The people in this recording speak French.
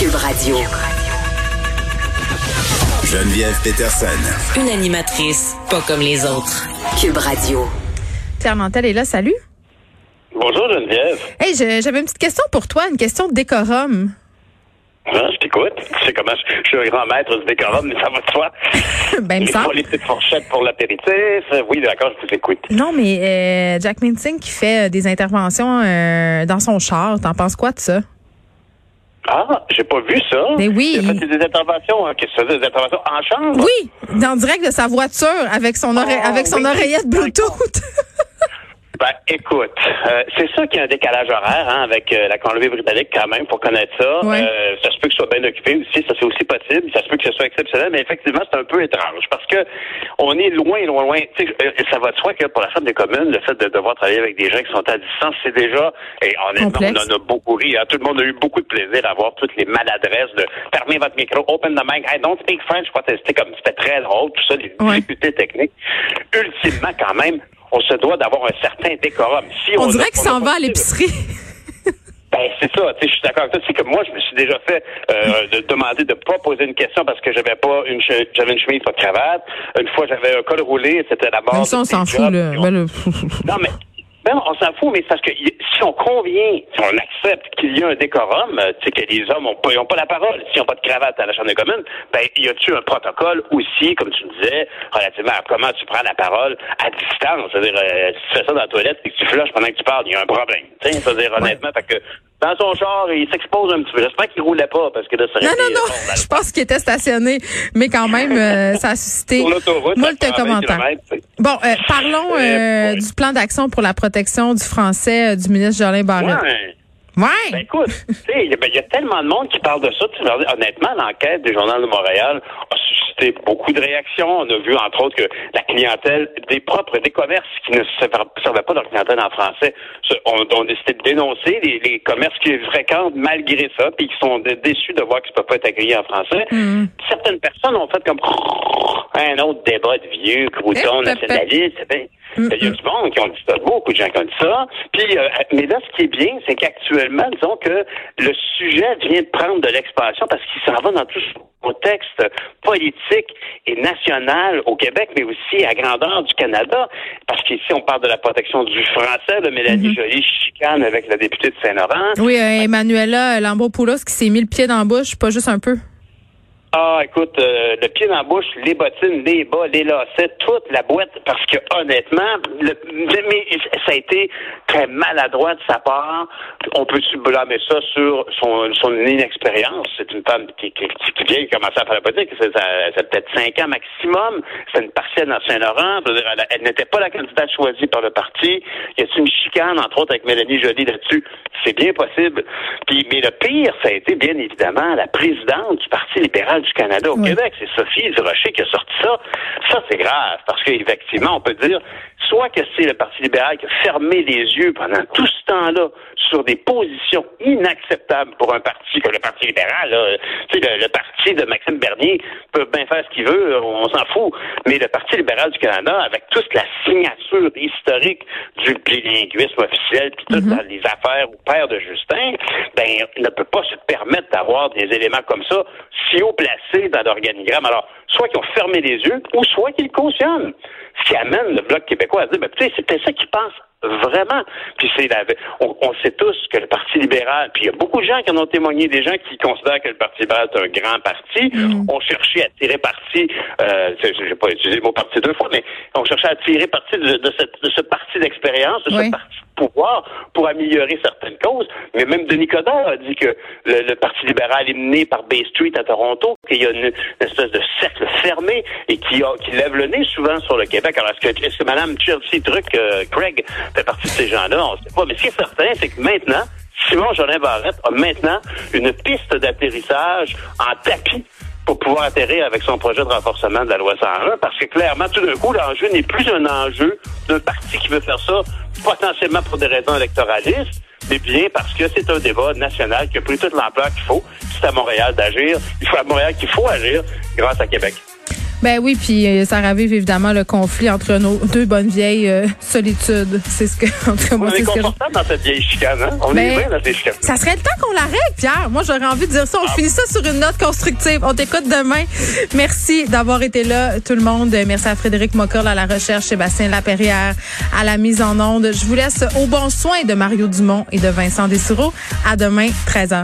Cube Radio. Geneviève Peterson. Une animatrice pas comme les autres. Cube Radio. Pierre Nantel est là, salut. Bonjour Geneviève. Hey, j'avais une petite question pour toi, une question de décorum. Hein, je t'écoute. Tu sais comment je, je suis un grand maître du décorum, mais ça va de soi. Ben, il me. Les petites fourchettes pour l'apéritif. Oui, d'accord, je vous écoute. Non, mais euh, Jack Minting qui fait euh, des interventions euh, dans son char, t'en penses quoi de ça? Ah, j'ai pas vu ça. Mais oui. Il a fait des interventions, hein, qu'est-ce que ça, des interventions en chambre? Oui, dans le direct de sa voiture avec son, ore- Ah, avec son oui. oreillette Bluetooth. Ben, écoute, euh, c'est ça qu'il y a un décalage horaire hein, avec euh, la Colombie-Britannique quand même, pour connaître ça. Ouais. Euh, ça se peut que ce soit bien occupé aussi, ça c'est aussi possible. Ça se peut que ce soit exceptionnel, mais effectivement, c'est un peu étrange parce que on est loin, loin, loin. Tu sais, euh, ça va de soi que pour la Chambre des communes, le fait de devoir travailler avec des gens qui sont à distance, c'est déjà, et honnêtement, Complexe. on en a beaucoup ri. hein. Tout le monde a eu beaucoup de plaisir à voir toutes les maladresses de fermer votre micro, open the mic, I don't speak French, je crois que c'était comme, c'était très drôle, tout ça, les Ouais. difficultés techniques. Ultimement, quand même, on se doit d'avoir un certain décorum. Si On a- dirait qu'il s'en va à l'épicerie. Ben, c'est ça. Tu sais, je suis d'accord avec toi. C'est que moi, je me suis déjà fait euh, de demander de pas poser une question parce que j'avais pas une j'avais une chemise pas de cravate. Une fois, j'avais un col roulé. C'était la. Même ça, on s'en fout, là. On- Ben, non, mais on s'en fout, mais c'est parce que si on convient, si on accepte qu'il y a un décorum, euh, tu sais, que les hommes ont pas, pas la parole, s'ils n'ont pas de cravate à la Chambre des communes, ben, y a-tu un protocole aussi, comme tu disais, relativement à comment tu prends la parole à distance? C'est-à-dire, euh, si tu fais ça dans la toilette et que tu flushes pendant que tu parles, il y a un problème. Tu sais, c'est-à-dire, honnêtement, fait que dans son char, il s'expose un petit peu. J'espère qu'il roulait pas, parce que là, ça Non, non, non. bon, Je pense qu'il était stationné. Mais quand même, euh, ça a suscité moult à 120 commentaires. Bon, euh, parlons Euh, ouais. du plan d'action pour la protection du français du ministre Jolin Barrette. Ouais. Ouais. Ben écoute, tu sais, il y, a- ben, il y a tellement de monde qui parle de ça. Honnêtement, l'enquête du Journal de Montréal a suscité beaucoup de réactions. On a vu, entre autres, que la clientèle des propres des commerces qui ne servaient pas leur clientèle en français ont, ont décidé de dénoncer les, les commerces qui les fréquentent malgré ça, puis qui sont dé- déçus de voir qu'ils ne peuvent pas être accueillis en français. Mm. Certaines personnes ont fait comme un autre débat de vieux, crouton, Eh, Il y a du monde qui ont dit ça, beaucoup de gens qui ont dit ça. Puis, euh, mais là, ce qui est bien, c'est qu'actuellement, disons que le sujet vient de prendre de l'expansion parce qu'il s'en va dans tout ce contexte politique et national au Québec, mais aussi à grandeur du Canada. Parce qu'ici, on parle de la protection du français. de Mélanie Joly chicane avec la députée de Saint-Laurent. Oui, euh, Emmanuela Lambropoulos qui s'est mis le pied dans la bouche, pas juste un peu. Ah, écoute, euh, le pied dans la bouche, les bottines, les bas, les lacets, toute la boîte, parce que honnêtement, le, mais ça a été très maladroit de sa part. On peut-tu ça sur son, son inexpérience? C'est une femme qui, qui, qui vient de commencer à faire la politique. Ça, ça peut-être cinq ans maximum. C'est une partielle dans Saint-Laurent. Elle, n'était pas la candidate choisie par le parti. Y a-t-il une chicane, entre autres, avec Mélanie Joly là-dessus? C'est bien possible. Puis, mais le pire, ça a été bien évidemment la présidente du Parti libéral du Canada au Oui. Québec. C'est Sophie Durocher qui a sorti ça. Ça, c'est grave, parce qu'effectivement, on peut dire soit que c'est le Parti libéral qui a fermé les yeux pendant tout ce temps-là sur des positions inacceptables pour un parti comme le Parti libéral. là. Tu sais, le, le parti de Maxime Bernier peut bien faire ce qu'il veut, on s'en fout. Mais le Parti libéral du Canada, avec toute la signature historique du bilinguisme officiel, puis toutes les affaires au père de Justin, ben, ne peut pas se permettre d'avoir des éléments comme ça si haut placés dans l'organigramme. Alors, soit qu'ils ont fermé les yeux, ou soit qu'ils cautionnent. Ce qui amène le Bloc québécois à dire, ben, tu sais, c'est peut-être ça qu'ils pensent vraiment. Puis c'est la, on, on sait tous que le Parti libéral, puis il y a beaucoup de gens qui en ont témoigné, des gens qui considèrent que le Parti libéral est un grand parti, ont cherché à tirer parti, euh, je n'ai pas utilisé le mot parti deux fois, mais ont cherché à tirer parti de, de, cette- de ce parti d'expérience, de Oui. ce parti de pouvoir pour améliorer certaines causes. Mais même Denis Coderre a dit que le, le Parti libéral est mené par Bay Street à Toronto, qu'il y a une, une espèce de cercle fermé et qui, a, qui lève le nez souvent sur le Québec. Alors, est-ce que, est-ce que Mme Chelsea Truc, euh, Craig, fait partie de ces gens-là? On ne sait pas. Mais ce qui est certain, c'est que maintenant, Simon Jolin Barrette a maintenant une piste d'atterrissage en tapis pour pouvoir atterrir avec son projet de renforcement de la loi 101, parce que clairement, tout d'un coup, l'enjeu n'est plus un enjeu d'un parti qui veut faire ça potentiellement pour des raisons électoralistes, mais bien parce que c'est un débat national qui a pris toute l'ampleur qu'il faut. C'est à Montréal d'agir. Il faut à Montréal qu'il faut agir grâce à Québec. Ben oui, puis euh, ça ravive évidemment le conflit entre nos deux bonnes vieilles euh, solitudes. C'est ce que, en tout cas, moi, On est c'est ce que je- confortable dans cette vieille chicane, hein? On Ben, est bien dans ces chicanes. Ça serait le temps qu'on la règle, Pierre. Moi, j'aurais envie de dire ça. On Ah. finit ça sur une note constructive. On t'écoute demain. Merci d'avoir été là, tout le monde. Merci à Frédéric Mocorle à la recherche, Sébastien Laperrière à la mise en onde. Je vous laisse au bon soin de Mario Dumont et de Vincent Dessureau. À demain, 13h.